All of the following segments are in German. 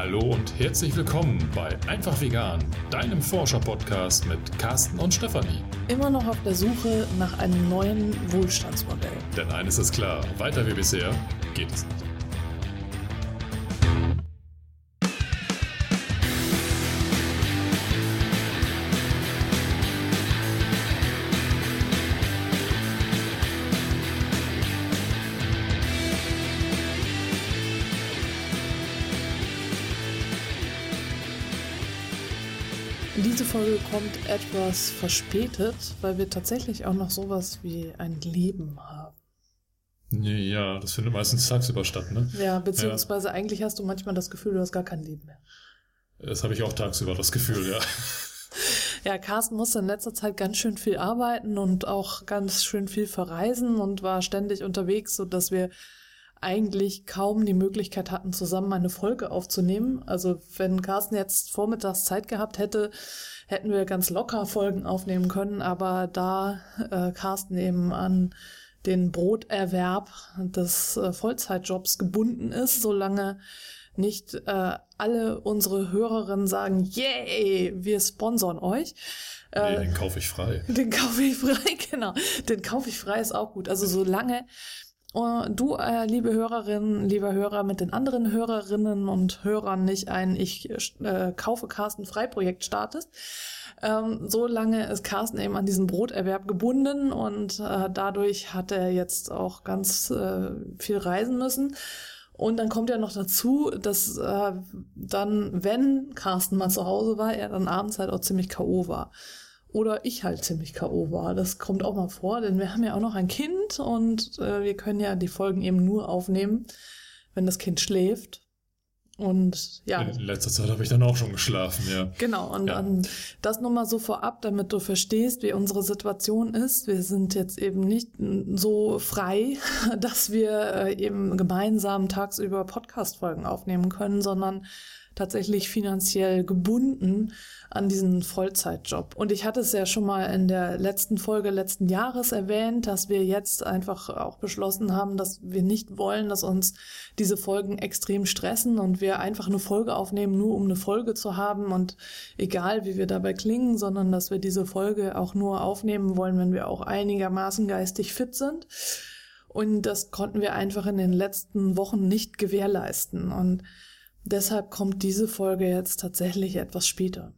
Hallo und herzlich willkommen bei Einfach Vegan, deinem Forscher-Podcast mit Carsten und Stefanie. Immer noch auf der Suche nach einem neuen Wohlstandsmodell. Denn eines ist klar, weiter wie bisher geht es nicht. Folge kommt etwas verspätet, weil wir tatsächlich auch noch sowas wie ein Leben haben. Ja, das findet meistens tagsüber statt, ne? Ja, beziehungsweise ja. eigentlich hast du manchmal das Gefühl, du hast gar kein Leben mehr. Das habe ich auch tagsüber, das Gefühl, ja. ja, Carsten musste in letzter Zeit ganz schön viel arbeiten und auch ganz schön viel verreisen und war ständig unterwegs, so dass wir eigentlich kaum die Möglichkeit hatten, zusammen eine Folge aufzunehmen. Also wenn Carsten jetzt vormittags Zeit gehabt hätte, hätten wir ganz locker Folgen aufnehmen können. Aber da äh, Carsten eben an den Broterwerb des äh, Vollzeitjobs gebunden ist, solange nicht äh, alle unsere Hörerinnen sagen, yay, wir sponsern euch. Nee, äh, den kaufe ich frei. Den kaufe ich frei, genau. Den kaufe ich frei ist auch gut. Also solange du, äh, liebe Hörerinnen, lieber Hörer, mit den anderen Hörerinnen und Hörern nicht ein Ich äh, kaufe Carsten Frei-Projekt startest. Ähm, so lange ist Carsten eben an diesen Broterwerb gebunden und äh, dadurch hat er jetzt auch ganz äh, viel reisen müssen. Und dann kommt ja noch dazu, dass äh, dann, wenn Carsten mal zu Hause war, er dann abends halt auch ziemlich K.O. war oder ich halt ziemlich K.O. war. Das kommt auch mal vor, denn wir haben ja auch noch ein Kind und äh, wir können ja die Folgen eben nur aufnehmen, wenn das Kind schläft. Und ja. In letzter Zeit habe ich dann auch schon geschlafen, ja. Genau, und ja. dann das nur mal so vorab, damit du verstehst, wie unsere Situation ist. Wir sind jetzt eben nicht so frei, dass wir äh, eben gemeinsam tagsüber Podcast-Folgen aufnehmen können, sondern tatsächlich finanziell gebunden an diesen Vollzeitjob. Und ich hatte es ja schon mal in der letzten Folge letzten Jahres erwähnt, dass wir jetzt einfach auch beschlossen haben, dass wir nicht wollen, dass uns diese Folgen extrem stressen und wir einfach eine Folge aufnehmen, nur um eine Folge zu haben und egal wie wir dabei klingen, sondern dass wir diese Folge auch nur aufnehmen wollen, wenn wir auch einigermaßen geistig fit sind. Und das konnten wir einfach in den letzten Wochen nicht gewährleisten. Und deshalb kommt diese Folge jetzt tatsächlich etwas später.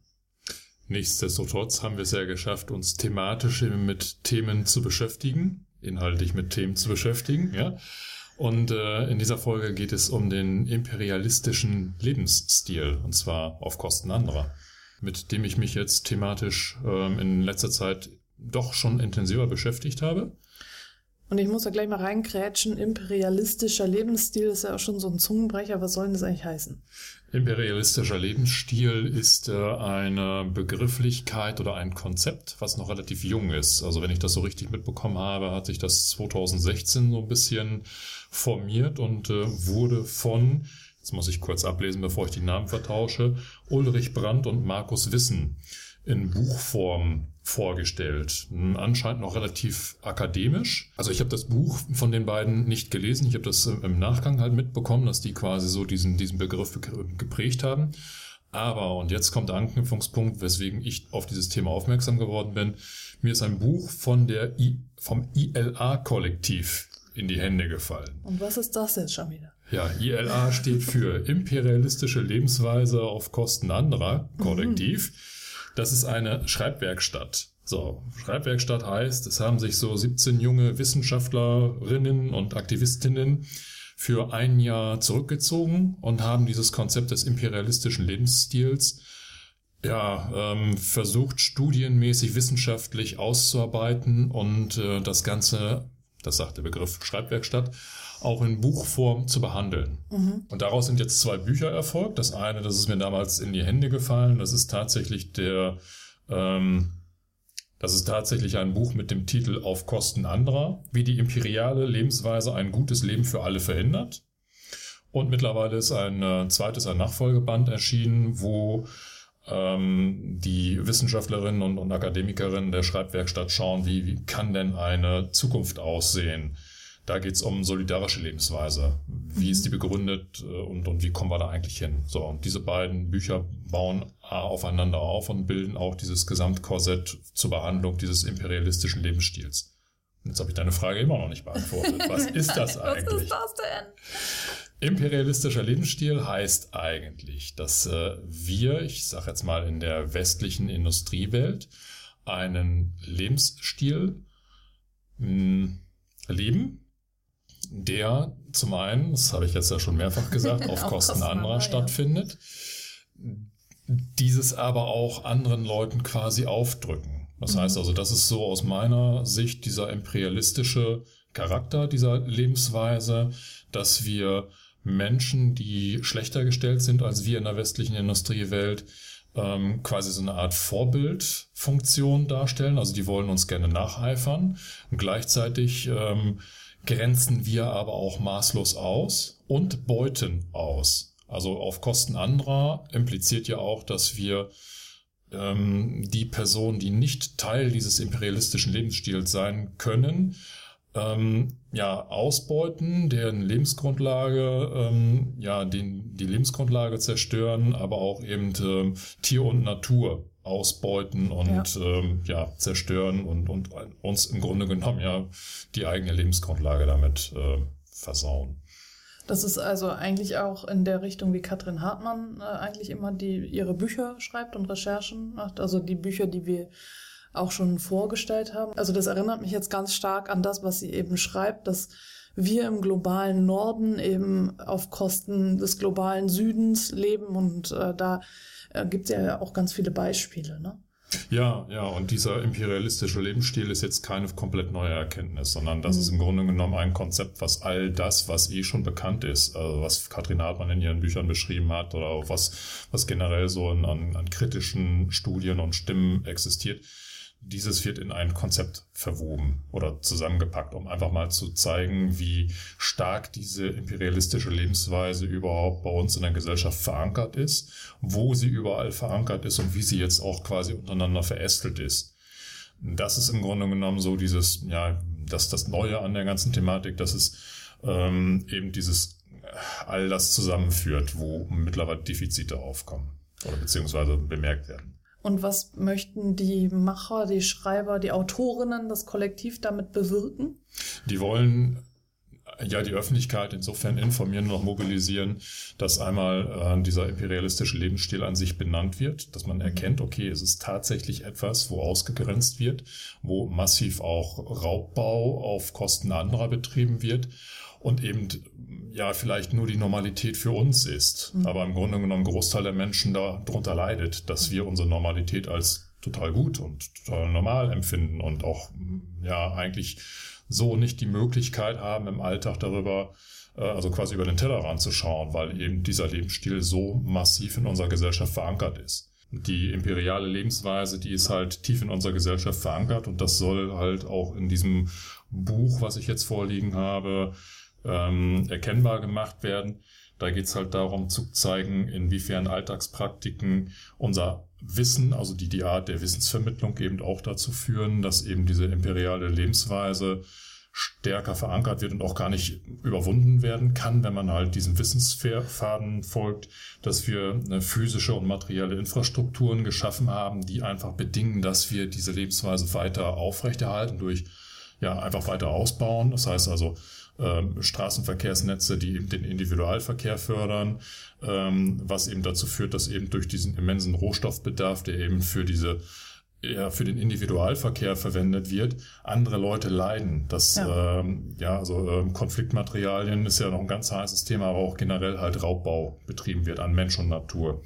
Nichtsdestotrotz haben wir es ja geschafft, uns thematisch mit Themen zu beschäftigen, inhaltlich mit Themen zu beschäftigen, ja. Und äh, in dieser Folge geht es um den imperialistischen Lebensstil, und zwar auf Kosten anderer, mit dem ich mich jetzt thematisch ähm, in letzter Zeit doch schon intensiver beschäftigt habe. Und ich muss da gleich mal reinkrätschen, imperialistischer Lebensstil ist ja auch schon so ein Zungenbrecher. Was soll denn das eigentlich heißen? Imperialistischer Lebensstil ist äh, eine Begrifflichkeit oder ein Konzept, was noch relativ jung ist. Also wenn ich das so richtig mitbekommen habe, hat sich das 2016 so ein bisschen formiert und äh, wurde von, jetzt muss ich kurz ablesen, bevor ich die Namen vertausche, Ulrich Brandt und Markus Wissen in Buchform vorgestellt. Anscheinend noch relativ akademisch. Also ich habe das Buch von den beiden nicht gelesen. Ich habe das im Nachgang halt mitbekommen, dass die quasi so diesen, diesen Begriff geprägt haben. Aber, und jetzt kommt der Anknüpfungspunkt, weswegen ich auf dieses Thema aufmerksam geworden bin. Mir ist ein Buch von der I, vom ILA-Kollektiv in die Hände gefallen. Und was ist das jetzt schon wieder? Ja, ILA steht für imperialistische Lebensweise auf Kosten anderer, Kollektiv. Mhm. Das ist eine Schreibwerkstatt. So, Schreibwerkstatt heißt, es haben sich so 17 junge Wissenschaftlerinnen und Aktivistinnen für ein Jahr zurückgezogen und haben dieses Konzept des imperialistischen Lebensstils ja, ähm, versucht studienmäßig wissenschaftlich auszuarbeiten und äh, das Ganze, das sagt der Begriff Schreibwerkstatt, auch in Buchform zu behandeln. Mhm. Und daraus sind jetzt zwei Bücher erfolgt. Das eine, das ist mir damals in die Hände gefallen, das ist tatsächlich der, ähm, das ist tatsächlich ein Buch mit dem Titel Auf Kosten anderer, wie die imperiale Lebensweise ein gutes Leben für alle verhindert. Und mittlerweile ist ein äh, zweites, ein Nachfolgeband erschienen, wo ähm, die Wissenschaftlerinnen und, und Akademikerinnen der Schreibwerkstatt schauen, wie, wie kann denn eine Zukunft aussehen, Da geht es um solidarische Lebensweise. Wie ist die mhm. begründet äh, und, und wie kommen wir da eigentlich hin? So, und diese beiden Bücher bauen aufeinander auf und bilden auch dieses Gesamtkorsett zur Behandlung dieses imperialistischen Lebensstils. Jetzt habe ich deine Frage immer noch nicht beantwortet. Was ist das eigentlich? Was ist das denn? Imperialistischer Lebensstil heißt eigentlich, dass äh, wir, ich sage jetzt mal in der westlichen Industriewelt, einen Lebensstil mh, hm, leben, der zum einen, das habe ich jetzt ja schon mehrfach gesagt, auf Kosten anderer ja. stattfindet, dieses aber auch anderen Leuten quasi aufdrücken. Das mhm. heißt also, das ist so aus meiner Sicht dieser imperialistische Charakter dieser Lebensweise, dass wir Menschen, die schlechter gestellt sind als wir in der westlichen Industriewelt, ähm, quasi so eine Art Vorbildfunktion darstellen. Also die wollen uns gerne nacheifern. Und gleichzeitig ähm, grenzen wir aber auch maßlos aus und beuten aus. Also auf Kosten anderer impliziert ja auch, dass wir ähm, die Personen, die nicht Teil dieses imperialistischen Lebensstils sein können, ähm, ja, ausbeuten, deren Lebensgrundlage, ähm, ja, den, die Lebensgrundlage zerstören, aber auch eben ähm, Tier und Natur ausbeuten und ja, ähm, ja zerstören und, und uns im Grunde genommen ja die eigene Lebensgrundlage damit äh, versauen. Das ist also eigentlich auch in der Richtung, wie Katrin Hartmann äh, eigentlich immer die ihre Bücher schreibt und Recherchen macht. Also die Bücher, die wir auch schon vorgestellt haben. Also das erinnert mich jetzt ganz stark an das, was sie eben schreibt, dass wir im globalen Norden eben auf Kosten des globalen Südens leben und äh, da äh, gibt es ja auch ganz viele Beispiele. Ne? Ja, ja, und dieser imperialistische Lebensstil ist jetzt keine komplett neue Erkenntnis, sondern das mhm. ist im Grunde genommen ein Konzept, was all das, was eh schon bekannt ist, also was Katrin Hartmann in ihren Büchern beschrieben hat oder auch was, was generell so an, an kritischen Studien und Stimmen existiert, dieses wird in ein Konzept verwoben oder zusammengepackt, um einfach mal zu zeigen, wie stark diese imperialistische Lebensweise überhaupt bei uns in der Gesellschaft verankert ist, wo sie überall verankert ist und wie sie jetzt auch quasi untereinander verästelt ist. Das ist im Grunde genommen so dieses, ja, das, das Neue an der ganzen Thematik, dass es ähm, eben dieses all das zusammenführt, wo mittlerweile Defizite aufkommen oder beziehungsweise bemerkt werden. Und was möchten die Macher, die Schreiber, die Autorinnen, das Kollektiv damit bewirken? Die wollen ja die Öffentlichkeit insofern informieren und auch mobilisieren, dass einmal äh, dieser imperialistische Lebensstil an sich benannt wird, dass man erkennt, okay, es ist tatsächlich etwas, wo ausgegrenzt wird, wo massiv auch Raubbau auf Kosten anderer betrieben wird und eben ja vielleicht nur die Normalität für uns ist, mhm. aber im Grunde genommen ein Großteil der Menschen darunter leidet, dass wir unsere Normalität als total gut und total normal empfinden und auch ja eigentlich so nicht die Möglichkeit haben im Alltag darüber äh, also quasi über den Tellerrand zu schauen, weil eben dieser Lebensstil so massiv in unserer Gesellschaft verankert ist. Die imperiale Lebensweise, die ist halt tief in unserer Gesellschaft verankert und das soll halt auch in diesem Buch, was ich jetzt vorliegen habe, ähm, erkennbar gemacht werden. Da geht es halt darum zu zeigen, inwiefern Alltagspraktiken unser Wissen, also die, die Art der Wissensvermittlung eben auch dazu führen, dass eben diese imperiale Lebensweise stärker verankert wird und auch gar nicht überwunden werden kann, wenn man halt diesem Wissensfaden folgt, dass wir eine physische und materielle Infrastrukturen geschaffen haben, die einfach bedingen, dass wir diese Lebensweise weiter aufrechterhalten durch ja einfach weiter ausbauen. Das heißt also ähm, Straßenverkehrsnetze, die eben den Individualverkehr fördern, ähm, was eben dazu führt, dass eben durch diesen immensen Rohstoffbedarf, der eben für diese ja, für den Individualverkehr verwendet wird, andere Leute leiden. Das, ja, ähm, ja also ähm, Konfliktmaterialien ist ja noch ein ganz heißes Thema, aber auch generell halt Raubbau betrieben wird an Mensch und Natur.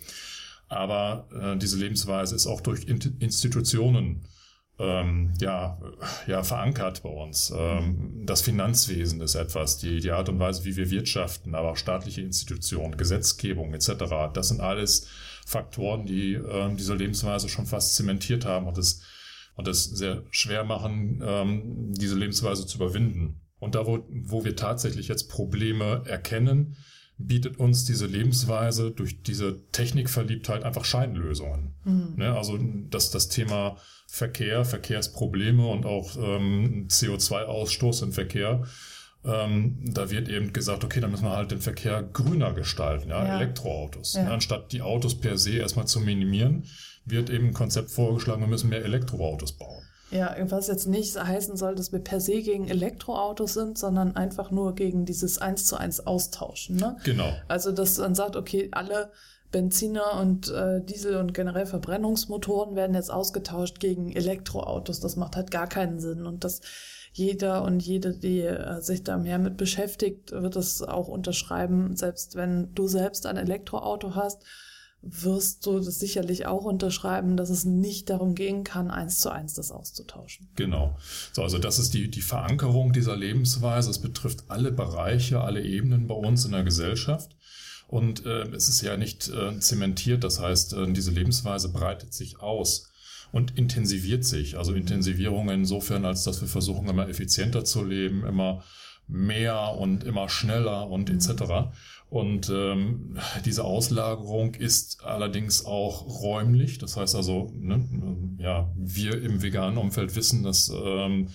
Aber äh, diese Lebensweise ist auch durch Institutionen ähm, ja, ja, verankert bei uns. Ähm, das Finanzwesen ist etwas, die, die Art und Weise, wie wir wirtschaften, aber auch staatliche Institutionen, Gesetzgebung etc. Das sind alles Faktoren, die ähm, diese Lebensweise schon fast zementiert haben und es und es sehr schwer machen, ähm, diese Lebensweise zu überwinden. Und da, wo, wo wir tatsächlich jetzt Probleme erkennen, bietet uns diese Lebensweise durch diese Technikverliebtheit einfach Scheinlösungen. Mhm. Ne? Also dass das Thema Verkehr, Verkehrsprobleme und auch ähm, CO2-Ausstoß im Verkehr ähm, da wird eben gesagt, okay, dann müssen wir halt den Verkehr grüner gestalten, ja, Ja. Elektroautos. Ja. Ne? Anstatt die Autos per se erstmal zu minimieren, wird eben ein Konzept vorgeschlagen, wir müssen mehr Elektroautos bauen. Ja, was jetzt nicht heißen soll, dass wir per se gegen Elektroautos sind, sondern einfach nur gegen dieses eins zu eins Austauschen. Ne? Genau. Also, dass man sagt, okay, alle Benziner und äh, Diesel und generell Verbrennungsmotoren werden jetzt ausgetauscht gegen Elektroautos. Das macht halt gar keinen Sinn. Und dass jeder und jede, die äh, sich da mehr mit beschäftigt, wird es auch unterschreiben. Selbst wenn du selbst ein Elektroauto hast, wirst du das sicherlich auch unterschreiben, dass es nicht darum gehen kann, eins zu eins das auszutauschen. Genau. So, also das ist die, die Verankerung dieser Lebensweise. Es betrifft alle Bereiche, alle Ebenen bei uns in der Gesellschaft. Und äh, es ist ja nicht äh, zementiert, das heißt, äh, diese Lebensweise breitet sich aus und intensiviert sich. Also Intensivierung insofern, als dass wir versuchen, immer effizienter zu leben, immer mehr und immer schneller und etc. Und ähm, diese Auslagerung ist allerdings auch räumlich. Das heißt also, ne, ja, wir im veganen Umfeld wissen, dass ähm,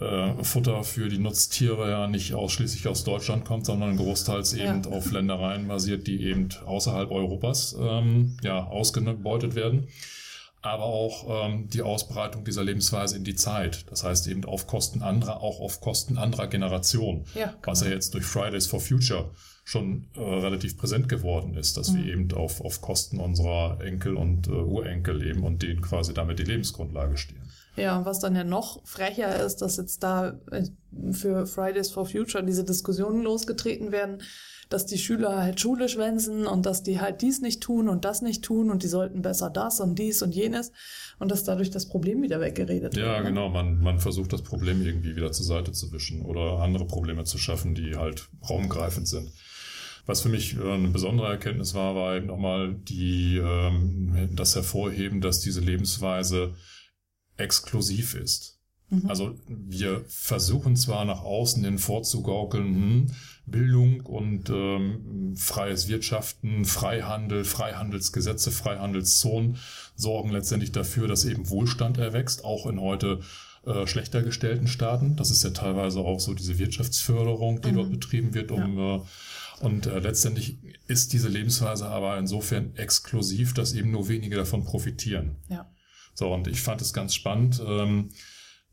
äh, Futter für die Nutztiere ja nicht ausschließlich aus Deutschland kommt, sondern großteils eben Ja. auf Ländereien basiert, die eben außerhalb Europas ähm, ja, ausgebeutet werden. Aber auch ähm, die Ausbreitung dieser Lebensweise in die Zeit. Das heißt eben auf Kosten anderer, auch auf Kosten anderer Generationen. Ja, Was ja jetzt durch Fridays for Future schon äh, relativ präsent geworden ist, dass wir eben auf, auf Kosten unserer Enkel und äh, Urenkel leben und denen quasi damit die Lebensgrundlage stehen. Ja, und was dann ja noch frecher ist, dass jetzt da äh, für Fridays for Future diese Diskussionen losgetreten werden, dass die Schüler halt Schule schwänzen und dass die halt dies nicht tun und das nicht tun und die sollten besser das und dies und jenes und dass dadurch das Problem wieder weggeredet Ja, wird. ne? genau. Man, man versucht das Problem irgendwie wieder zur Seite zu wischen oder andere Probleme zu schaffen, die halt raumgreifend sind. Was für mich äh, eine besondere Erkenntnis war, war eben nochmal die, ähm, das Hervorheben, dass diese Lebensweise exklusiv ist. Also wir versuchen zwar nach außen hin vorzugaukeln, hm, Bildung und ähm, freies Wirtschaften, Freihandel, Freihandelsgesetze, Freihandelszonen sorgen letztendlich dafür, dass eben Wohlstand erwächst, auch in heute äh, schlechter gestellten Staaten. Das ist ja teilweise auch so diese Wirtschaftsförderung, die dort betrieben wird, um äh, und äh, letztendlich ist diese Lebensweise aber insofern exklusiv, dass eben nur wenige davon profitieren. Ja. So, und ich fand es ganz spannend, ähm,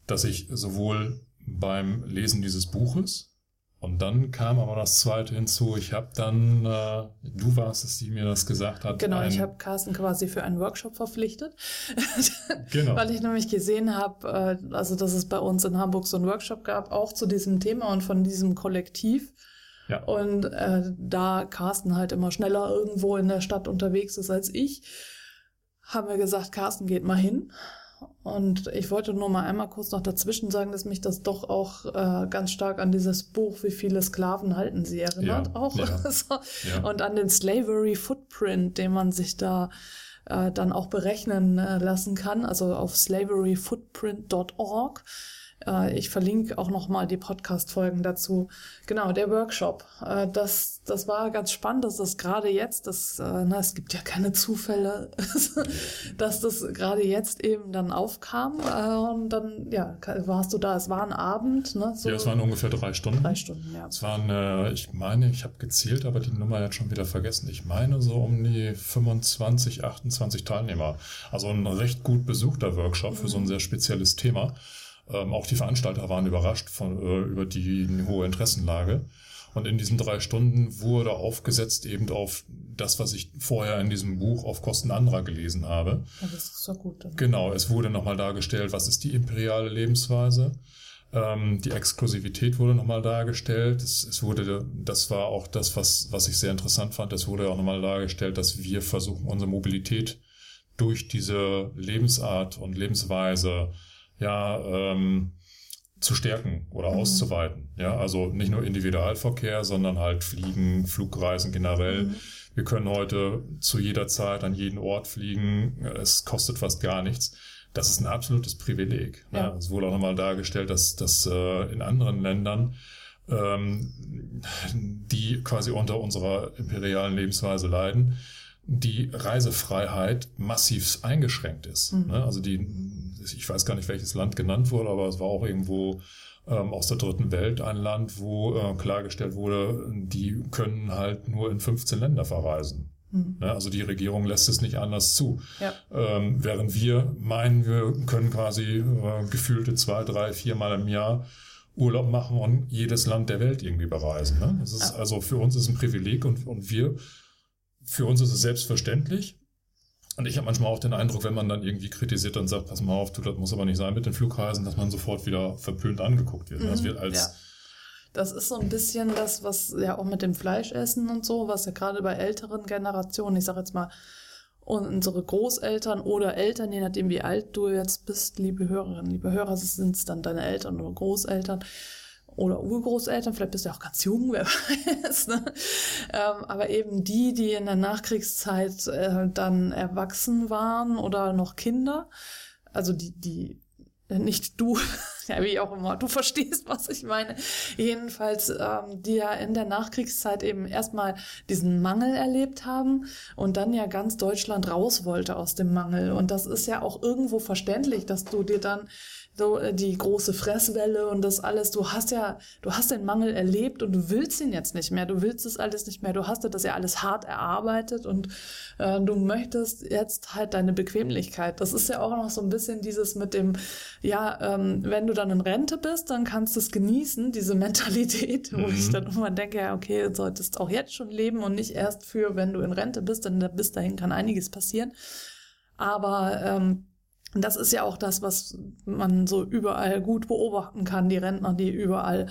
dass ich sowohl beim Lesen dieses Buches und dann kam aber das zweite hinzu. Ich habe dann, äh, du warst es, die mir das gesagt hat. Genau, ein- ich habe Carsten quasi für einen Workshop verpflichtet, Genau. weil ich nämlich gesehen habe, äh, also dass es bei uns in Hamburg so einen Workshop gab, auch zu diesem Thema und von diesem Kollektiv. Ja. Und äh, da Carsten halt immer schneller irgendwo in der Stadt unterwegs ist als ich, haben wir gesagt, Carsten geht mal hin. Und ich wollte nur mal einmal kurz noch dazwischen sagen, dass mich das doch auch äh, ganz stark an dieses Buch, wie viele Sklaven halten sie, erinnert Ja, auch. ja, so. ja. Und an den Slavery Footprint, den man sich da äh, dann auch berechnen äh, lassen kann, also auf slaveryfootprint.org. Äh, ich verlinke auch nochmal die Podcast-Folgen dazu. Genau, der Workshop. Äh, das, das war ganz spannend, dass das gerade jetzt, das, äh, na, es gibt ja keine Zufälle, dass das gerade jetzt eben dann aufkam. Und dann, ja, warst du da. Es war ein Abend, ne? So ja, es waren ungefähr drei Stunden. drei Stunden, ja. Es waren, ich meine, ich habe gezählt, aber die Nummer jetzt schon wieder vergessen. Ich meine so um die 25, 28 Teilnehmer. Also ein recht gut besuchter Workshop für so ein sehr spezielles Thema. Ähm, auch die Veranstalter waren überrascht von, äh, über die hohe Interessenlage. Und in diesen drei Stunden wurde aufgesetzt eben auf das, was ich vorher in diesem Buch auf Kosten anderer gelesen habe. ja das ist doch gut. Genau, es wurde nochmal dargestellt, was ist die imperiale Lebensweise. Ähm, die Exklusivität wurde nochmal dargestellt. Es, es wurde, das war auch das, was, was ich sehr interessant fand. Es wurde auch nochmal dargestellt, dass wir versuchen, unsere Mobilität durch diese Lebensart und Lebensweise ja ähm, zu stärken oder auszuweiten. Ja, also nicht nur Individualverkehr, sondern halt Fliegen, Flugreisen generell. Wir können heute zu jeder Zeit an jeden Ort fliegen. Es kostet fast gar nichts. Das ist ein absolutes Privileg. Ja. Ne? Es wurde auch nochmal dargestellt, dass, dass äh, in anderen Ländern ähm, die quasi unter unserer imperialen Lebensweise leiden, die Reisefreiheit massiv eingeschränkt ist. Mhm. Ne? Also die, ich weiß gar nicht, welches Land genannt wurde, aber es war auch irgendwo ähm, aus der dritten Welt, ein Land, wo äh, klargestellt wurde, die können halt nur in 15 Länder verreisen. Mhm. Also die Regierung lässt es nicht anders zu. Ja. Ähm, während wir meinen, wir können quasi äh, gefühlte zwei, drei, viermal im Jahr Urlaub machen und jedes Land der Welt irgendwie bereisen. Ne? Das ist, ja. Also für uns ist ein Privileg und, und wir, für uns ist es selbstverständlich. Und ich habe manchmal auch den Eindruck, wenn man dann irgendwie kritisiert und sagt, pass mal auf, du, das muss aber nicht sein mit den Flugreisen, dass man sofort wieder verpönt angeguckt wird. Mhm, das wird als ja. Das ist so ein bisschen das, was ja auch mit dem Fleischessen und so, was ja gerade bei älteren Generationen, ich sage jetzt mal, unsere Großeltern oder Eltern, je nachdem wie alt du jetzt bist, liebe Hörerinnen, liebe Hörer, sind es dann deine Eltern oder Großeltern oder Urgroßeltern, vielleicht bist du ja auch ganz jung, wer weiß. Ne? Ähm, aber eben die, die in der Nachkriegszeit äh, dann erwachsen waren oder noch Kinder, also die, die nicht du, ja, wie auch immer, du verstehst, was ich meine. Jedenfalls, ähm, die ja in der Nachkriegszeit eben erstmal diesen Mangel erlebt haben und dann ja ganz Deutschland raus wollte aus dem Mangel. Und das ist ja auch irgendwo verständlich, dass du dir dann so äh, die große Fresswelle und das alles. Du hast ja, du hast den Mangel erlebt und du willst ihn jetzt nicht mehr. Du willst es alles nicht mehr. Du hast das ja alles hart erarbeitet und äh, du möchtest jetzt halt deine Bequemlichkeit. Das ist ja auch noch so ein bisschen dieses mit dem, ja, ähm, wenn du dann in Rente bist, dann kannst du es genießen, diese Mentalität, wo mhm. ich dann immer denke, ja, okay, du solltest auch jetzt schon leben und nicht erst für, wenn du in Rente bist, denn bis dahin kann einiges passieren. Aber ähm, und das ist ja auch das, was man so überall gut beobachten kann, die Rentner, die überall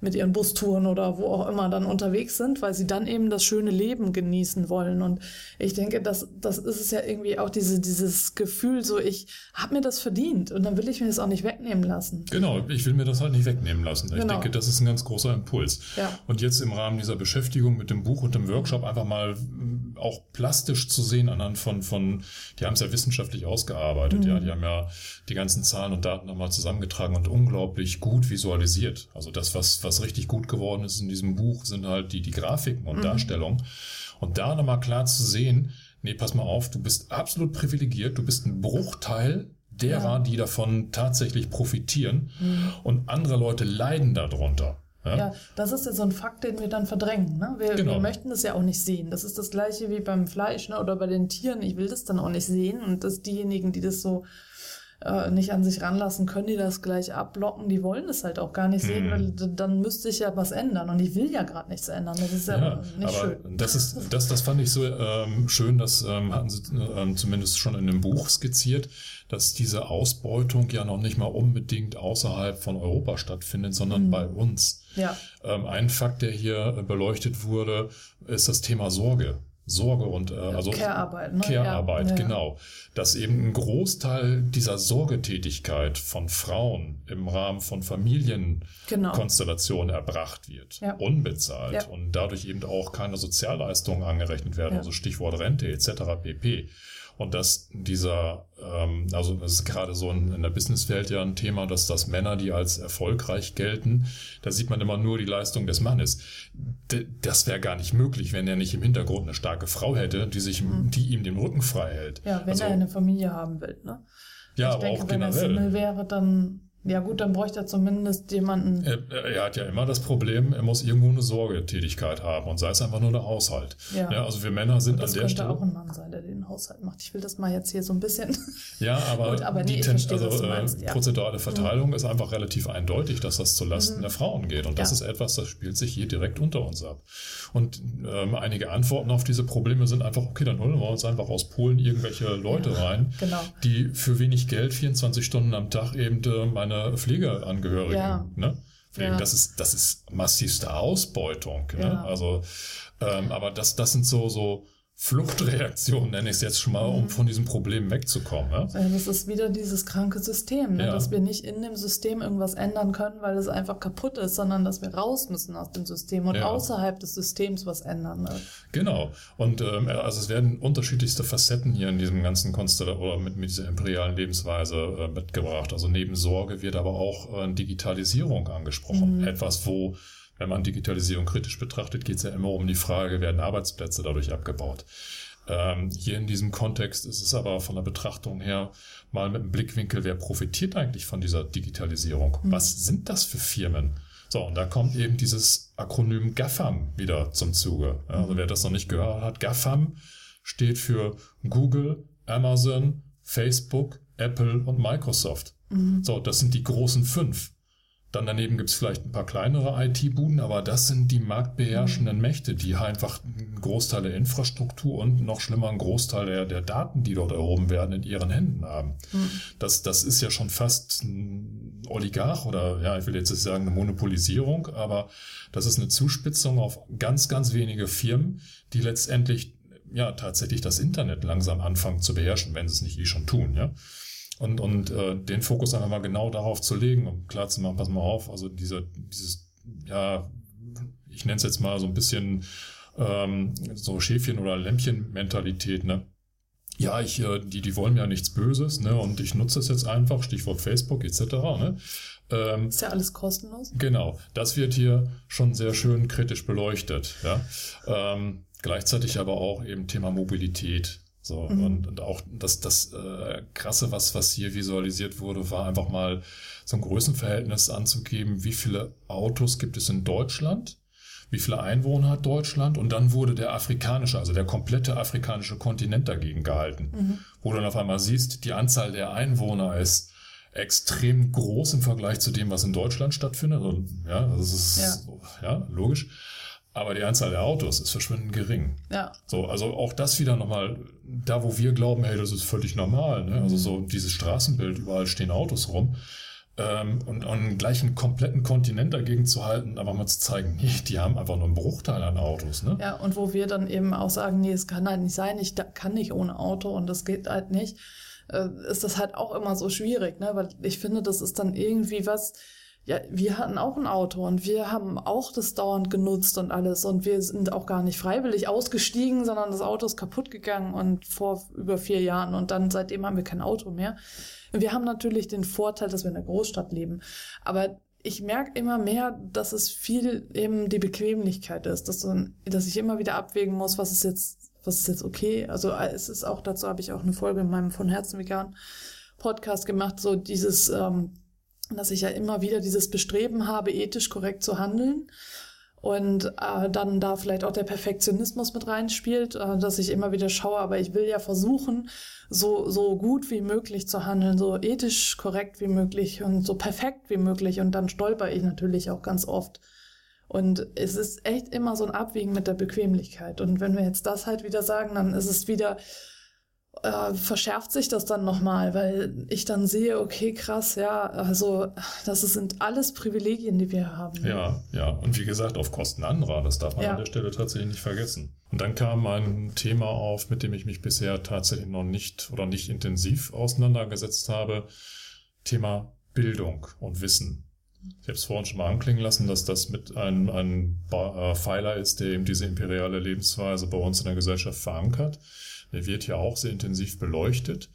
mit ihren Bustouren oder wo auch immer dann unterwegs sind, weil sie dann eben das schöne Leben genießen wollen. Und ich denke, das, das ist es ja irgendwie auch diese, dieses Gefühl, so ich habe mir das verdient und dann will ich mir das auch nicht wegnehmen lassen. Genau, ich will mir das halt nicht wegnehmen lassen. Ich genau. denke, das ist ein ganz großer Impuls. Ja. Und jetzt im Rahmen dieser Beschäftigung mit dem Buch und dem Workshop einfach mal auch plastisch zu sehen anhand von, von die haben es ja wissenschaftlich ausgearbeitet, mhm. ja, die haben ja die ganzen Zahlen und Daten nochmal zusammengetragen und unglaublich gut visualisiert. Also das, was, was richtig gut geworden ist in diesem Buch, sind halt die, die Grafiken und mhm. Darstellungen. Und da nochmal klar zu sehen, nee, pass mal auf, du bist absolut privilegiert, du bist ein Bruchteil derer, ja. die davon tatsächlich profitieren mhm. und andere Leute leiden darunter. Ja? ja, das ist ja so ein Fakt, den wir dann verdrängen. Ne? Wir, genau. wir möchten das ja auch nicht sehen. Das ist das gleiche wie beim Fleisch ne? oder bei den Tieren. Ich will das dann auch nicht sehen. Und dass diejenigen, die das so äh, nicht an sich ranlassen, können die das gleich abblocken. Die wollen es halt auch gar nicht sehen, hm. weil dann müsste ich ja was ändern. Und ich will ja gerade nichts ändern. Das ist ja, ja nicht aber schön. Das, ist, das, das fand ich so ähm, schön, das ähm, hatten sie ähm, zumindest schon in dem Buch skizziert, dass diese Ausbeutung ja noch nicht mal unbedingt außerhalb von Europa stattfindet, sondern hm. bei uns. Ja. Ähm, ein Fakt, der hier beleuchtet wurde, ist das Thema Sorge. Sorge und äh, also Care-Arbeit, ne? Care-Arbeit, ja. genau. Dass eben ein Großteil dieser Sorgetätigkeit von Frauen im Rahmen von Familienkonstellationen genau. erbracht wird, ja. unbezahlt ja. und dadurch eben auch keine Sozialleistungen angerechnet werden, also Stichwort Rente etc. pp. Und dass dieser, ähm, also das ist gerade so in, in der Businesswelt ja ein Thema, dass das Männer, die als erfolgreich gelten, da sieht man immer nur die Leistung des Mannes. D das wäre gar nicht möglich, wenn er nicht im Hintergrund eine starke Frau hätte, die sich, mhm. die ihm den Rücken frei hält. Ja, wenn also, er eine Familie haben will, ne? Ja, ich aber denke, auch wenn generell. er Single wäre, dann ja gut, dann bräuchte er zumindest jemanden. Er, er, hat ja immer das Problem, er muss irgendwo eine Sorgetätigkeit haben und sei es einfach nur der Haushalt. Ja. ja also wir Männer sind an der Stelle. Das könnte auch ein Mann sein, der den Haushalt macht. Ich will das mal jetzt hier so ein bisschen. Ja, aber, gut, aber nee, die Ten verstehe, also, äh, ja. prozedurale Verteilung mhm. ist einfach relativ eindeutig, dass das zulasten mhm. der Frauen geht. Und das ja. ist etwas, das spielt sich hier direkt unter uns ab. Und ähm, einige Antworten auf diese Probleme sind einfach, okay, dann holen wir uns einfach aus Polen irgendwelche Leute rein, genau. die für wenig Geld 24 Stunden am Tag eben äh, meine Pflegeangehörigen, ja. ne? Pflegen. Ja. Das ist, das ist massivste Ausbeutung. Ne? Also, ähm, aber das, das sind so, so Fluchtreaktion, nenne ich es jetzt schon mal, um mhm. von diesem Problem wegzukommen. Ja? Das ist wieder dieses kranke System, ne? ja. dass wir nicht in dem System irgendwas ändern können, weil es einfach kaputt ist, sondern dass wir raus müssen aus dem System und ja. außerhalb des Systems was ändern. Ne? Genau. Und ähm, also es werden unterschiedlichste Facetten hier in diesem ganzen Konstellation oder mit, mit dieser imperialen Lebensweise äh, mitgebracht. Also neben Sorge wird aber auch äh, Digitalisierung angesprochen. Mhm. Etwas, wo wenn man Digitalisierung kritisch betrachtet, geht es ja immer um die Frage, werden Arbeitsplätze dadurch abgebaut. Ähm, hier in diesem Kontext ist es aber von der Betrachtung her mal mit dem Blickwinkel, wer profitiert eigentlich von dieser Digitalisierung? Mhm. Was sind das für Firmen? So, und da kommt eben dieses Akronym GAFAM wieder zum Zuge. Also wer das noch nicht gehört hat, GAFAM steht für Google, Amazon, Facebook, Apple und Microsoft. Mhm. So, das sind die großen fünf. Dann daneben gibt es vielleicht ein paar kleinere IT-Buden, aber das sind die marktbeherrschenden mhm. Mächte, die einfach einen Großteil der Infrastruktur und noch schlimmer einen Großteil der, der Daten, die dort erhoben werden, in ihren Händen haben. Mhm. Das, das ist ja schon fast ein Oligarch oder ja, ich will jetzt sagen eine Monopolisierung, aber das ist eine Zuspitzung auf ganz, ganz wenige Firmen, die letztendlich ja tatsächlich das Internet langsam anfangen zu beherrschen, wenn sie es nicht eh schon tun, ja. Und, und äh, den Fokus einfach mal genau darauf zu legen, um klar zu machen, pass mal auf, also diese, dieses, ja, ich nenne es jetzt mal so ein bisschen ähm, so Schäfchen- oder Lämpchen-Mentalität, ne? Ja, ich, äh, die, die wollen ja nichts Böses, ne? Und ich nutze es jetzt einfach, Stichwort Facebook etc. Ne? Ähm, ist ja alles kostenlos. Genau, das wird hier schon sehr schön kritisch beleuchtet. Ja? Ähm, gleichzeitig aber auch eben Thema Mobilität. So, mhm. und, und auch das, das äh, Krasse, was, was hier visualisiert wurde, war einfach mal so ein Größenverhältnis anzugeben, wie viele Autos gibt es in Deutschland, wie viele Einwohner hat Deutschland und dann wurde der afrikanische, also der komplette afrikanische Kontinent dagegen gehalten, mhm. wo du dann auf einmal siehst, die Anzahl der Einwohner ist extrem groß im Vergleich zu dem, was in Deutschland stattfindet. Und, ja, das ist ja. ja logisch aber die Anzahl der Autos ist verschwindend gering. Ja. So, also auch das wieder nochmal, da wo wir glauben, hey, das ist völlig normal, ne? Also so dieses Straßenbild, überall stehen Autos rum. Ähm, und, und gleich einen kompletten Kontinent dagegen zu halten, aber mal zu zeigen, nee, die haben einfach nur einen Bruchteil an Autos. Ne? Ja, und wo wir dann eben auch sagen, nee, es kann halt nicht sein, ich kann nicht ohne Auto und das geht halt nicht, äh, ist das halt auch immer so schwierig, ne? Weil ich finde, das ist dann irgendwie was, ja, wir hatten auch ein Auto und wir haben auch das dauernd genutzt und alles und wir sind auch gar nicht freiwillig ausgestiegen, sondern das Auto ist kaputt gegangen und vor über vier Jahren und dann seitdem haben wir kein Auto mehr. Wir haben natürlich den Vorteil, dass wir in der Großstadt leben, aber ich merke immer mehr, dass es viel eben die Bequemlichkeit ist, dass, du, dass ich immer wieder abwägen muss, was ist jetzt, was ist jetzt okay. Also es ist auch dazu habe ich auch eine Folge in meinem von Herzen vegan Podcast gemacht, so dieses ähm, dass ich ja immer wieder dieses Bestreben habe, ethisch korrekt zu handeln. Und äh, dann da vielleicht auch der Perfektionismus mit reinspielt, äh, dass ich immer wieder schaue, aber ich will ja versuchen, so, so gut wie möglich zu handeln, so ethisch korrekt wie möglich und so perfekt wie möglich. Und dann stolper ich natürlich auch ganz oft. Und es ist echt immer so ein Abwiegen mit der Bequemlichkeit. Und wenn wir jetzt das halt wieder sagen, dann ist es wieder, äh, verschärft sich das dann nochmal, weil ich dann sehe, okay, krass, ja, also das sind alles Privilegien, die wir haben. Ja, ja, und wie gesagt, auf Kosten anderer, das darf man ja. an der Stelle tatsächlich nicht vergessen. Und dann kam ein Thema auf, mit dem ich mich bisher tatsächlich noch nicht oder nicht intensiv auseinandergesetzt habe, Thema Bildung und Wissen. Ich habe es vorhin schon mal anklingen lassen, dass das mit ein, ein äh, Pfeiler ist, der eben diese imperiale Lebensweise bei uns in der Gesellschaft verankert. Der wird ja auch sehr intensiv beleuchtet.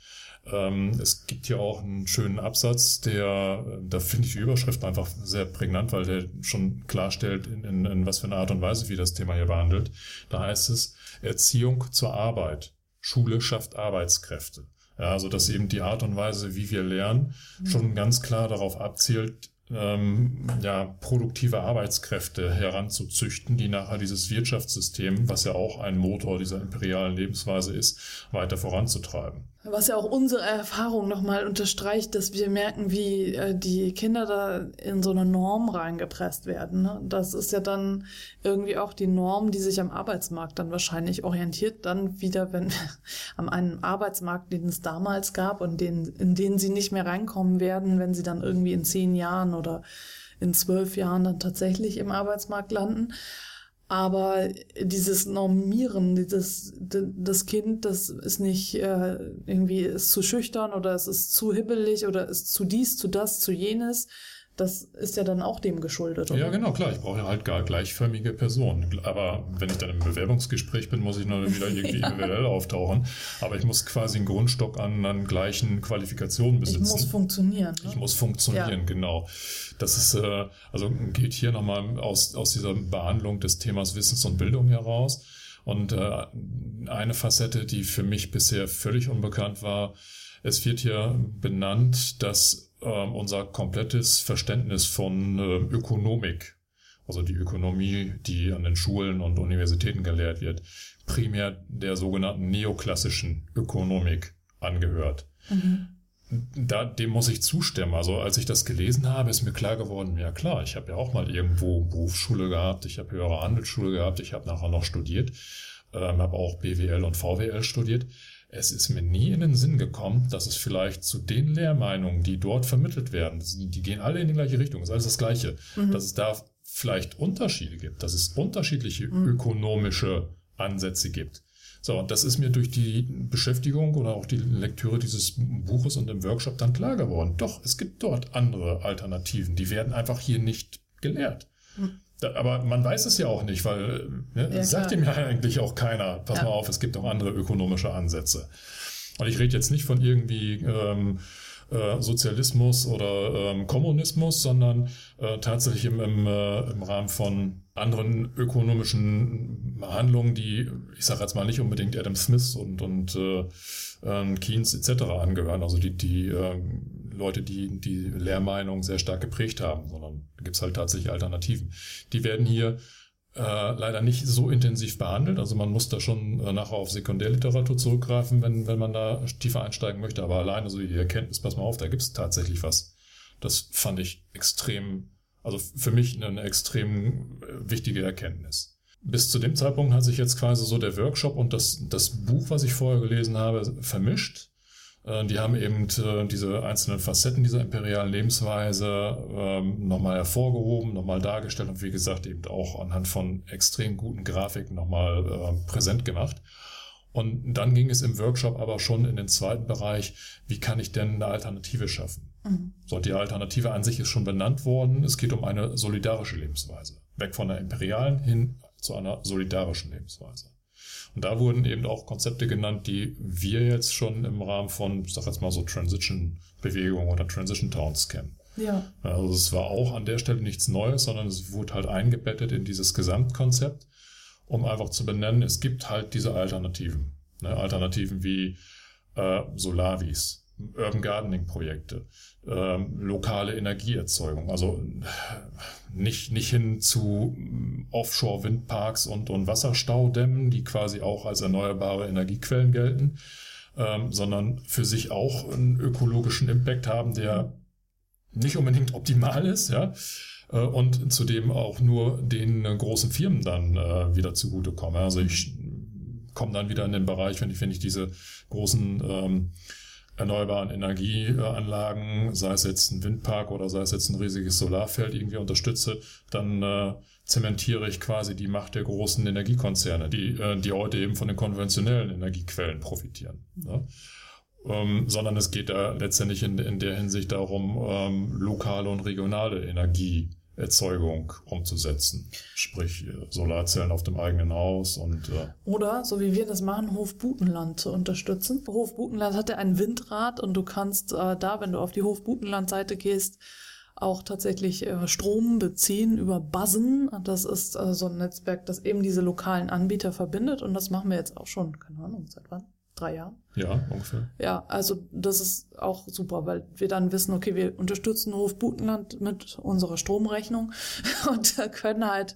Ähm, es gibt ja auch einen schönen Absatz, der, da finde ich die Überschrift einfach sehr prägnant, weil der schon klarstellt, in, in, in was für eine Art und Weise wie das Thema hier behandelt. Da heißt es Erziehung zur Arbeit. Schule schafft Arbeitskräfte. Ja, also dass eben die Art und Weise, wie wir lernen, schon ganz klar darauf abzielt, ähm, ja, produktive Arbeitskräfte heranzuzüchten, die nachher dieses Wirtschaftssystem, was ja auch ein Motor dieser imperialen Lebensweise ist, weiter voranzutreiben. Was ja auch unsere Erfahrung nochmal unterstreicht, dass wir merken, wie äh, die Kinder da in so eine Norm reingepresst werden. Ne? Das ist ja dann irgendwie auch die Norm, die sich am Arbeitsmarkt dann wahrscheinlich orientiert, dann wieder, wenn am einen Arbeitsmarkt, den es damals gab und den, in den sie nicht mehr reinkommen werden, wenn sie dann irgendwie in zehn Jahren oder in zwölf Jahren dann tatsächlich im Arbeitsmarkt landen. Aber dieses Normieren, dieses, das Kind, das ist nicht äh, irgendwie ist zu schüchtern oder es ist zu hibbelig oder ist zu dies, zu das, zu jenes, das ist ja dann auch dem geschuldet. Oder? Ja, genau, klar. Ich brauche ja halt gar gleichförmige Personen. Aber wenn ich dann im Bewerbungsgespräch bin, muss ich noch wieder irgendwie individuell auftauchen. Aber ich muss quasi einen Grundstock an, an gleichen Qualifikationen besitzen. Ich muss funktionieren. Ne? Ich muss funktionieren, ja. genau. Das ist, äh, also geht hier nochmal aus, aus dieser Behandlung des Themas Wissens und Bildung heraus. Und äh, eine Facette, die für mich bisher völlig unbekannt war, es wird hier benannt, dass äh, unser komplettes Verständnis von äh, Ökonomik, also die Ökonomie, die an den Schulen und Universitäten gelehrt wird, primär der sogenannten neoklassischen Ökonomik angehört. Mhm. Da, dem muss ich zustimmen. Also als ich das gelesen habe, ist mir klar geworden, ja klar, ich habe ja auch mal irgendwo Berufsschule gehabt, ich habe höhere Handelsschule gehabt, ich habe nachher noch studiert, ähm, habe auch BWL und VWL studiert. Es ist mir nie in den Sinn gekommen, dass es vielleicht zu den Lehrmeinungen, die dort vermittelt werden, die gehen alle in die gleiche Richtung, ist alles das Gleiche, mhm. dass es da vielleicht Unterschiede gibt, dass es unterschiedliche mhm. ökonomische Ansätze gibt. So, und das ist mir durch die Beschäftigung oder auch die Lektüre dieses Buches und im Workshop dann klar geworden. Doch, es gibt dort andere Alternativen. Die werden einfach hier nicht gelehrt. Hm. Da, aber man weiß es ja auch nicht, weil ne, ja, sagt ihm ja eigentlich auch keiner, pass ja. mal auf, es gibt auch andere ökonomische Ansätze. Und ich rede jetzt nicht von irgendwie ähm, äh, Sozialismus oder ähm, Kommunismus, sondern äh, tatsächlich im, im, äh, im Rahmen von anderen ökonomischen Handlungen, die, ich sage jetzt mal nicht unbedingt Adam Smith und, und äh, ähm, Keynes etc. angehören, also die, die äh, Leute, die die Lehrmeinung sehr stark geprägt haben, sondern gibt es halt tatsächlich Alternativen. Die werden hier äh, leider nicht so intensiv behandelt. Also man muss da schon äh, nachher auf Sekundärliteratur zurückgreifen, wenn, wenn man da tiefer einsteigen möchte. Aber alleine so die Erkenntnis, pass mal auf, da gibt es tatsächlich was. Das fand ich extrem, also für mich eine extrem äh, wichtige Erkenntnis. Bis zu dem Zeitpunkt hat sich jetzt quasi so der Workshop und das, das Buch, was ich vorher gelesen habe, vermischt. Äh, die haben eben äh, diese einzelnen Facetten dieser imperialen Lebensweise ähm, nochmal hervorgehoben, nochmal dargestellt und wie gesagt eben auch anhand von extrem guten Grafiken nochmal äh, präsent gemacht. Und dann ging es im Workshop aber schon in den zweiten Bereich, wie kann ich denn eine Alternative schaffen? Mhm. So, die Alternative an sich ist schon benannt worden. Es geht um eine solidarische Lebensweise. Weg von der imperialen hin zu einer solidarischen Lebensweise. Und da wurden eben auch Konzepte genannt, die wir jetzt schon im Rahmen von, ich sag jetzt mal so Transition-Bewegungen oder Transition Towns kennen. Ja. Also es war auch an der Stelle nichts Neues, sondern es wurde halt eingebettet in dieses Gesamtkonzept, um einfach zu benennen, es gibt halt diese Alternativen. Ne? Alternativen wie äh, Solavis, Urban Gardening Projekte, ähm, lokale Energieerzeugung, also nicht, nicht hin zu Offshore Windparks und, und Wasserstaudämmen, die quasi auch als erneuerbare Energiequellen gelten, ähm, sondern für sich auch einen ökologischen Impact haben, der nicht unbedingt optimal ist, ja, äh, und zudem auch nur den großen Firmen dann äh, wieder zugutekommen. Also ich komme dann wieder in den Bereich, wenn ich, wenn ich diese großen ähm, erneuerbaren Energieanlagen, sei es jetzt ein Windpark oder sei es jetzt ein riesiges Solarfeld irgendwie unterstütze, dann äh, zementiere ich quasi die Macht der großen Energiekonzerne, die, äh, die heute eben von den konventionellen Energiequellen profitieren. Ne? Ähm, sondern es geht da letztendlich in, in der Hinsicht darum, ähm, lokale und regionale Energie Erzeugung umzusetzen. Sprich, äh, Solarzellen auf dem eigenen Haus und. Äh Oder, so wie wir das machen, Hofbutenland zu unterstützen. Hofbutenland hat ja ein Windrad und du kannst äh, da, wenn du auf die Hofbutenland-Seite gehst, auch tatsächlich äh, Strom beziehen über Buzzen. Das ist äh, so ein Netzwerk, das eben diese lokalen Anbieter verbindet und das machen wir jetzt auch schon, keine Ahnung, seit wann? Drei Jahren. Ja, ungefähr. Ja, also das ist auch super, weil wir dann wissen, okay, wir unterstützen Hof Butenland mit unserer Stromrechnung und können halt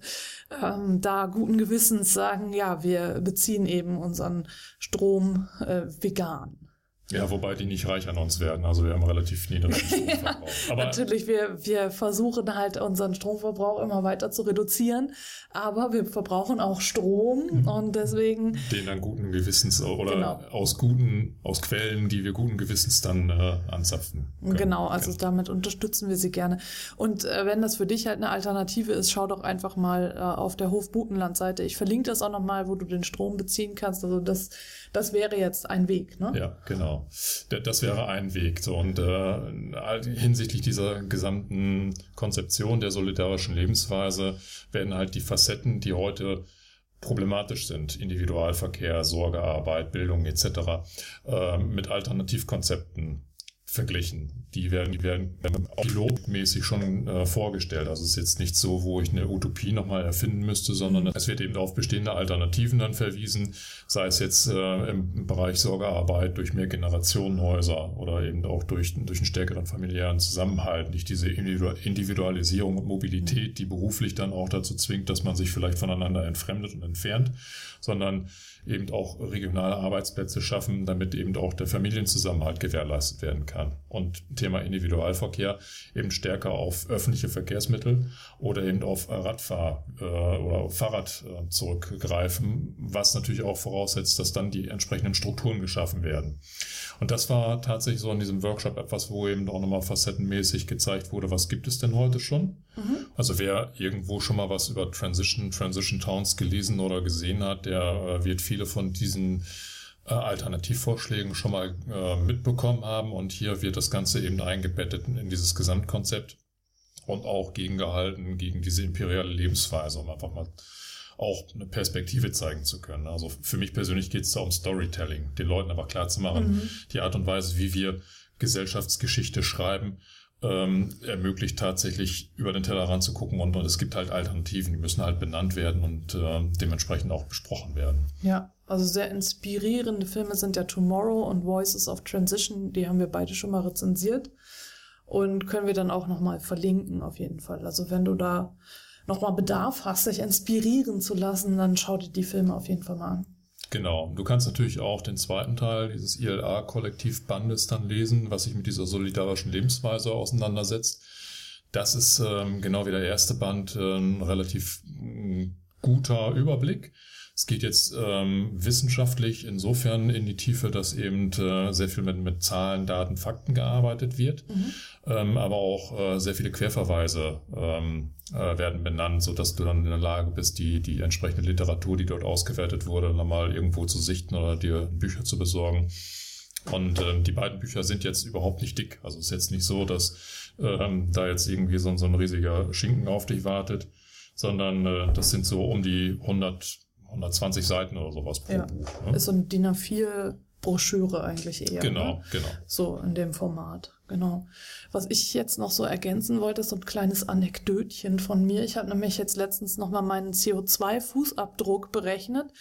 ähm, da guten Gewissens sagen, ja, wir beziehen eben unseren Strom äh, vegan. Ja, wobei die nicht reich an uns werden. Also wir haben relativ niedrigen Stromverbrauch. ja, natürlich, wir, wir versuchen halt unseren Stromverbrauch immer weiter zu reduzieren, aber wir verbrauchen auch Strom mhm. und deswegen. Den dann guten Gewissens oder genau. aus guten, aus Quellen, die wir guten Gewissens dann äh, anzapfen. Können. Genau, also ja. damit unterstützen wir sie gerne. Und äh, wenn das für dich halt eine Alternative ist, schau doch einfach mal äh, auf der Hofbutenland-Seite. Ich verlinke das auch nochmal, wo du den Strom beziehen kannst. Also das, das wäre jetzt ein Weg, ne? Ja, genau. Das wäre ein Weg. So, und äh, hinsichtlich dieser gesamten Konzeption der solidarischen Lebensweise werden halt die Facetten, die heute problematisch sind, Individualverkehr, Sorgearbeit, Bildung etc., äh, mit Alternativkonzepten verglichen. Die werden, die werden pilotmäßig schon äh, vorgestellt. Also es ist jetzt nicht so, wo ich eine Utopie nochmal erfinden müsste, sondern es wird eben auf bestehende Alternativen dann verwiesen, sei es jetzt äh, im Bereich Sorgearbeit durch mehr Generationenhäuser oder eben auch durch, durch einen stärkeren familiären Zusammenhalt, nicht diese Individualisierung und Mobilität, die beruflich dann auch dazu zwingt, dass man sich vielleicht voneinander entfremdet und entfernt, sondern eben auch regionale Arbeitsplätze schaffen, damit eben auch der Familienzusammenhalt gewährleistet werden kann. Und Thema Individualverkehr eben stärker auf öffentliche Verkehrsmittel oder eben auf Radfahr- äh, oder Fahrrad äh, zurückgreifen, was natürlich auch voraussetzt, dass dann die entsprechenden Strukturen geschaffen werden. Und das war tatsächlich so in diesem Workshop etwas, wo eben auch nochmal facettenmäßig gezeigt wurde, was gibt es denn heute schon? Mhm. Also wer irgendwo schon mal was über Transition, Transition Towns gelesen oder gesehen hat, der äh, wird viele von diesen äh, Alternativvorschlägen schon mal äh, mitbekommen haben. Und hier wird das Ganze eben eingebettet in dieses Gesamtkonzept und auch gegengehalten gegen diese imperiale Lebensweise, um einfach mal auch eine Perspektive zeigen zu können. Also für mich persönlich geht es da um Storytelling, den Leuten aber klar zu machen, mhm. die Art und Weise, wie wir Gesellschaftsgeschichte schreiben, ähm, ermöglicht tatsächlich über den Tellerrand zu gucken und, und es gibt halt Alternativen, die müssen halt benannt werden und äh, dementsprechend auch besprochen werden. Ja, also sehr inspirierende Filme sind ja Tomorrow und Voices of Transition, die haben wir beide schon mal rezensiert und können wir dann auch nochmal verlinken auf jeden Fall. Also wenn du da nochmal Bedarf hast, sich inspirieren zu lassen, dann schau dir die Filme auf jeden Fall mal an. Genau. Du kannst natürlich auch den zweiten Teil dieses ILA-Kollektivbandes dann lesen, was sich mit dieser solidarischen Lebensweise auseinandersetzt. Das ist ähm, genau wie der erste Band äh, ein relativ äh, guter Überblick. Es geht jetzt ähm, wissenschaftlich insofern in die Tiefe, dass eben äh, sehr viel mit, mit Zahlen, Daten, Fakten gearbeitet wird, mhm. ähm, aber auch äh, sehr viele Querverweise ähm, äh, werden benannt, so dass du dann in der Lage bist, die, die entsprechende Literatur, die dort ausgewertet wurde, nochmal irgendwo zu sichten oder dir Bücher zu besorgen. Und ähm, die beiden Bücher sind jetzt überhaupt nicht dick. Also es ist jetzt nicht so, dass ähm, da jetzt irgendwie so, so ein riesiger Schinken auf dich wartet, sondern äh, das sind so um die 100 120 Seiten oder sowas pro ja. Buch. Ne? Ist so ein DIN A4 Broschüre eigentlich eher. Genau, ne? genau. So in dem Format, genau. Was ich jetzt noch so ergänzen wollte, ist so ein kleines Anekdötchen von mir. Ich habe nämlich jetzt letztens nochmal meinen CO2-Fußabdruck berechnet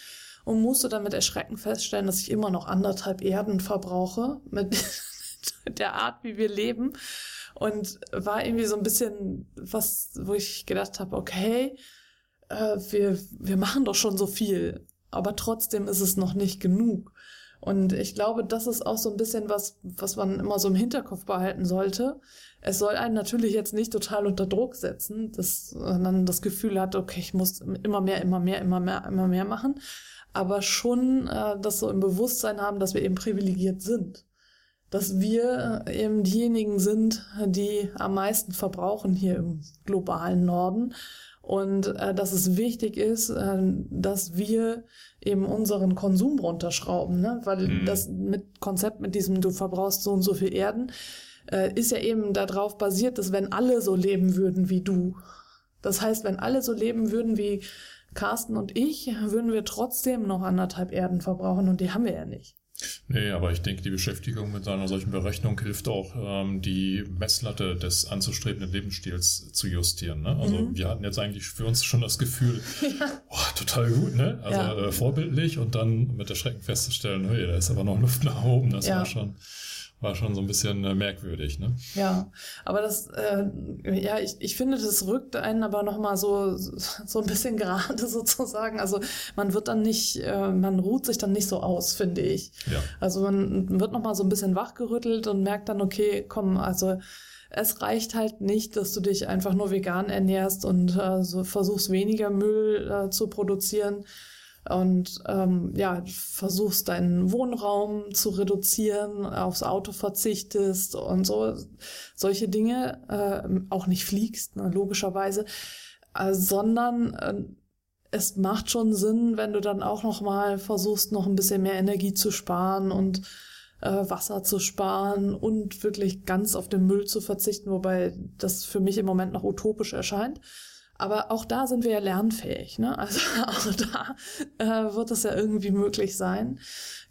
und musste dann mit Erschrecken feststellen, dass ich immer noch anderthalb Erden verbrauche mit der Art, wie wir leben. Und war irgendwie so ein bisschen was, wo ich gedacht habe, okay, äh, wir, wir machen doch schon so viel, aber trotzdem ist es noch nicht genug. Und ich glaube, das ist auch so ein bisschen was, was man immer so im Hinterkopf behalten sollte. Es soll einen natürlich jetzt nicht total unter Druck setzen, dass man dann das Gefühl hat, okay, ich muss immer mehr, immer mehr, immer mehr, immer mehr machen. Aber schon äh, das so im Bewusstsein haben, dass wir eben privilegiert sind. Dass wir eben diejenigen sind, die am meisten verbrauchen hier im globalen Norden und äh, dass es wichtig ist, äh, dass wir eben unseren Konsum runterschrauben, ne? weil mhm. das mit Konzept mit diesem du verbrauchst so und so viel Erden äh, ist ja eben darauf basiert, dass wenn alle so leben würden wie du, das heißt, wenn alle so leben würden wie Carsten und ich, würden wir trotzdem noch anderthalb Erden verbrauchen und die haben wir ja nicht. Nee, aber ich denke, die Beschäftigung mit einer solchen Berechnung hilft auch, ähm, die Messlatte des anzustrebenden Lebensstils zu justieren. Ne? Also mhm. wir hatten jetzt eigentlich für uns schon das Gefühl, ja. oh, total gut, ne? Also ja. äh, vorbildlich und dann mit der Schrecken festzustellen, hey, da ist aber noch Luft nach oben. Das ja. war schon war schon so ein bisschen äh, merkwürdig, ne? Ja, aber das, äh, ja, ich, ich finde, das rückt einen aber nochmal so, so ein bisschen gerade sozusagen. Also man wird dann nicht, äh, man ruht sich dann nicht so aus, finde ich. Ja. Also man wird nochmal so ein bisschen wachgerüttelt und merkt dann, okay, komm, also es reicht halt nicht, dass du dich einfach nur vegan ernährst und äh, so versuchst weniger Müll äh, zu produzieren und ähm, ja, versuchst deinen Wohnraum zu reduzieren, aufs Auto verzichtest und so solche Dinge, äh, auch nicht fliegst, ne, logischerweise, äh, sondern äh, es macht schon Sinn, wenn du dann auch noch mal versuchst, noch ein bisschen mehr Energie zu sparen und äh, Wasser zu sparen und wirklich ganz auf den Müll zu verzichten, wobei das für mich im Moment noch utopisch erscheint. Aber auch da sind wir ja lernfähig, ne? Also auch da äh, wird es ja irgendwie möglich sein.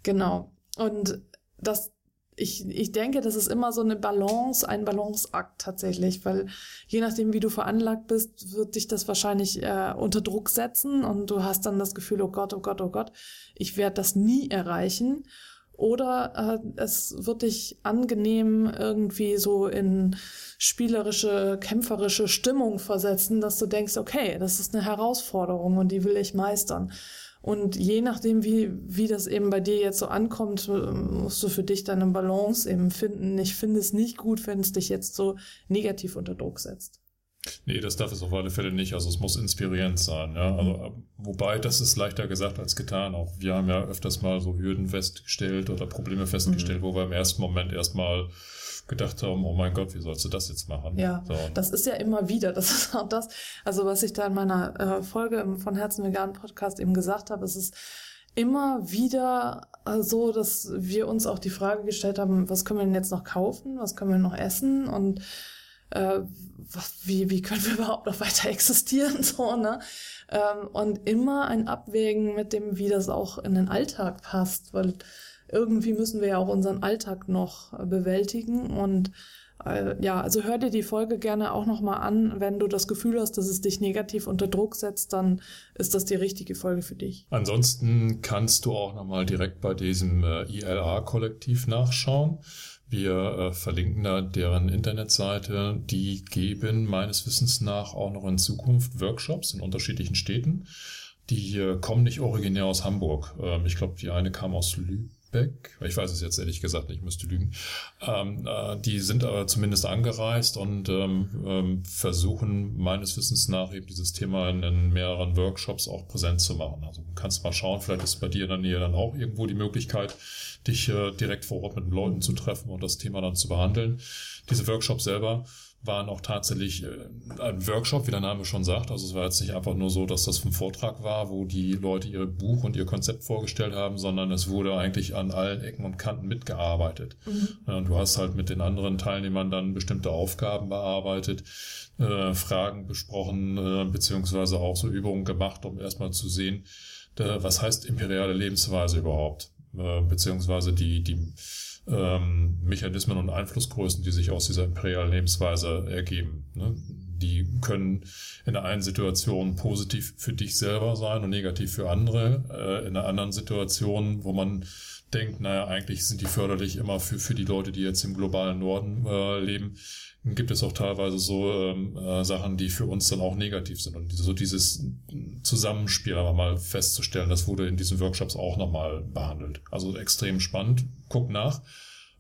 Genau. Und das ich, ich denke, das ist immer so eine Balance, ein Balanceakt tatsächlich, weil je nachdem, wie du veranlagt bist, wird dich das wahrscheinlich äh, unter Druck setzen und du hast dann das Gefühl, oh Gott, oh Gott, oh Gott, ich werde das nie erreichen. Oder äh, es wird dich angenehm irgendwie so in spielerische, kämpferische Stimmung versetzen, dass du denkst, okay, das ist eine Herausforderung und die will ich meistern. Und je nachdem, wie, wie das eben bei dir jetzt so ankommt, musst du für dich deine Balance eben finden. Ich finde es nicht gut, wenn es dich jetzt so negativ unter Druck setzt. Nee, das darf es auf alle Fälle nicht. Also es muss inspirierend sein. Ja? Also, wobei, das ist leichter gesagt als getan. Auch wir haben ja öfters mal so Hürden festgestellt oder Probleme festgestellt, mhm. wo wir im ersten Moment erstmal gedacht haben, oh mein Gott, wie sollst du das jetzt machen? Ja, so. das ist ja immer wieder, das ist auch das, also was ich da in meiner äh, Folge im von Herzen vegan Podcast eben gesagt habe, es ist immer wieder äh, so, dass wir uns auch die Frage gestellt haben, was können wir denn jetzt noch kaufen, was können wir noch essen und äh, was, wie, wie können wir überhaupt noch weiter existieren, so, ne? Ähm, und immer ein Abwägen mit dem, wie das auch in den Alltag passt, weil irgendwie müssen wir ja auch unseren Alltag noch bewältigen und äh, ja, also hör dir die Folge gerne auch nochmal an. Wenn du das Gefühl hast, dass es dich negativ unter Druck setzt, dann ist das die richtige Folge für dich. Ansonsten kannst du auch nochmal direkt bei diesem äh, ILA-Kollektiv nachschauen. Wir äh, verlinken da deren Internetseite. Die geben meines Wissens nach auch noch in Zukunft Workshops in unterschiedlichen Städten. Die äh, kommen nicht originär aus Hamburg. Ähm, ich glaube, die eine kam aus Lübeck Beck, ich weiß es jetzt ehrlich gesagt nicht, ich müsste lügen, ähm, äh, die sind aber zumindest angereist und ähm, ähm, versuchen meines Wissens nach eben dieses Thema in, in, mehreren Workshops auch präsent zu machen. Also du kannst mal schauen, vielleicht ist bei dir in der Nähe dann auch irgendwo die Möglichkeit, dich äh, direkt vor Ort mit den Leuten zu treffen und das Thema dann zu behandeln. Diese Workshops selber waren auch tatsächlich äh, ein Workshop, wie der Name schon sagt. Also es war jetzt nicht einfach nur so, dass das ein Vortrag war, wo die Leute ihr Buch und ihr Konzept vorgestellt haben, sondern es wurde eigentlich an allen Ecken und Kanten mitgearbeitet. Mhm. Und du hast halt mit den anderen Teilnehmern dann bestimmte Aufgaben bearbeitet, äh, Fragen besprochen, äh, beziehungsweise auch so Übungen gemacht, um erstmal zu sehen, äh, was heißt imperiale Lebensweise überhaupt, äh, beziehungsweise die, die ähm, Mechanismen und Einflussgrößen, die sich aus dieser imperialen Lebensweise ergeben. Ne? Die können in der einen Situation positiv für dich selber sein und negativ für andere. Äh, in der anderen Situation, wo man denkt, naja, eigentlich sind die förderlich immer für, für die Leute, die jetzt im globalen Norden äh, leben, gibt es auch teilweise so ähm, äh, Sachen, die für uns dann auch negativ sind. Und so dieses Zusammenspiel aber mal festzustellen, das wurde in diesen Workshops auch nochmal behandelt. Also extrem spannend. Guck nach.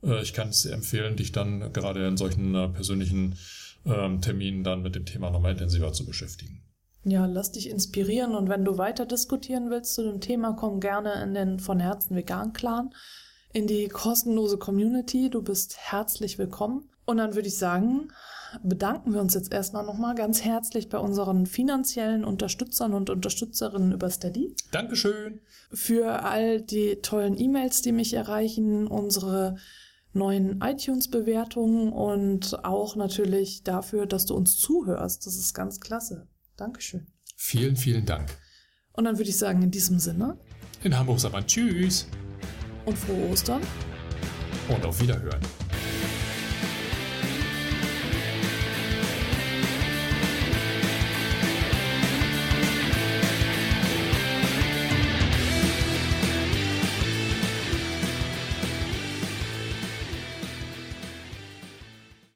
Äh, ich kann es empfehlen, dich dann gerade in solchen äh, persönlichen ähm, Terminen dann mit dem Thema nochmal intensiver zu beschäftigen. Ja, lass dich inspirieren und wenn du weiter diskutieren willst zu dem Thema, komm gerne in den von Herzen vegan Clan, in die kostenlose Community. Du bist herzlich willkommen. Und dann würde ich sagen, bedanken wir uns jetzt erstmal nochmal ganz herzlich bei unseren finanziellen Unterstützern und Unterstützerinnen über Steady. Dankeschön. Für all die tollen E-Mails, die mich erreichen, unsere neuen iTunes-Bewertungen und auch natürlich dafür, dass du uns zuhörst. Das ist ganz klasse. Dankeschön. Vielen, vielen Dank. Und dann würde ich sagen, in diesem Sinne. In Hamburg sagt man Tschüss. Und frohe Ostern. Und auf Wiederhören.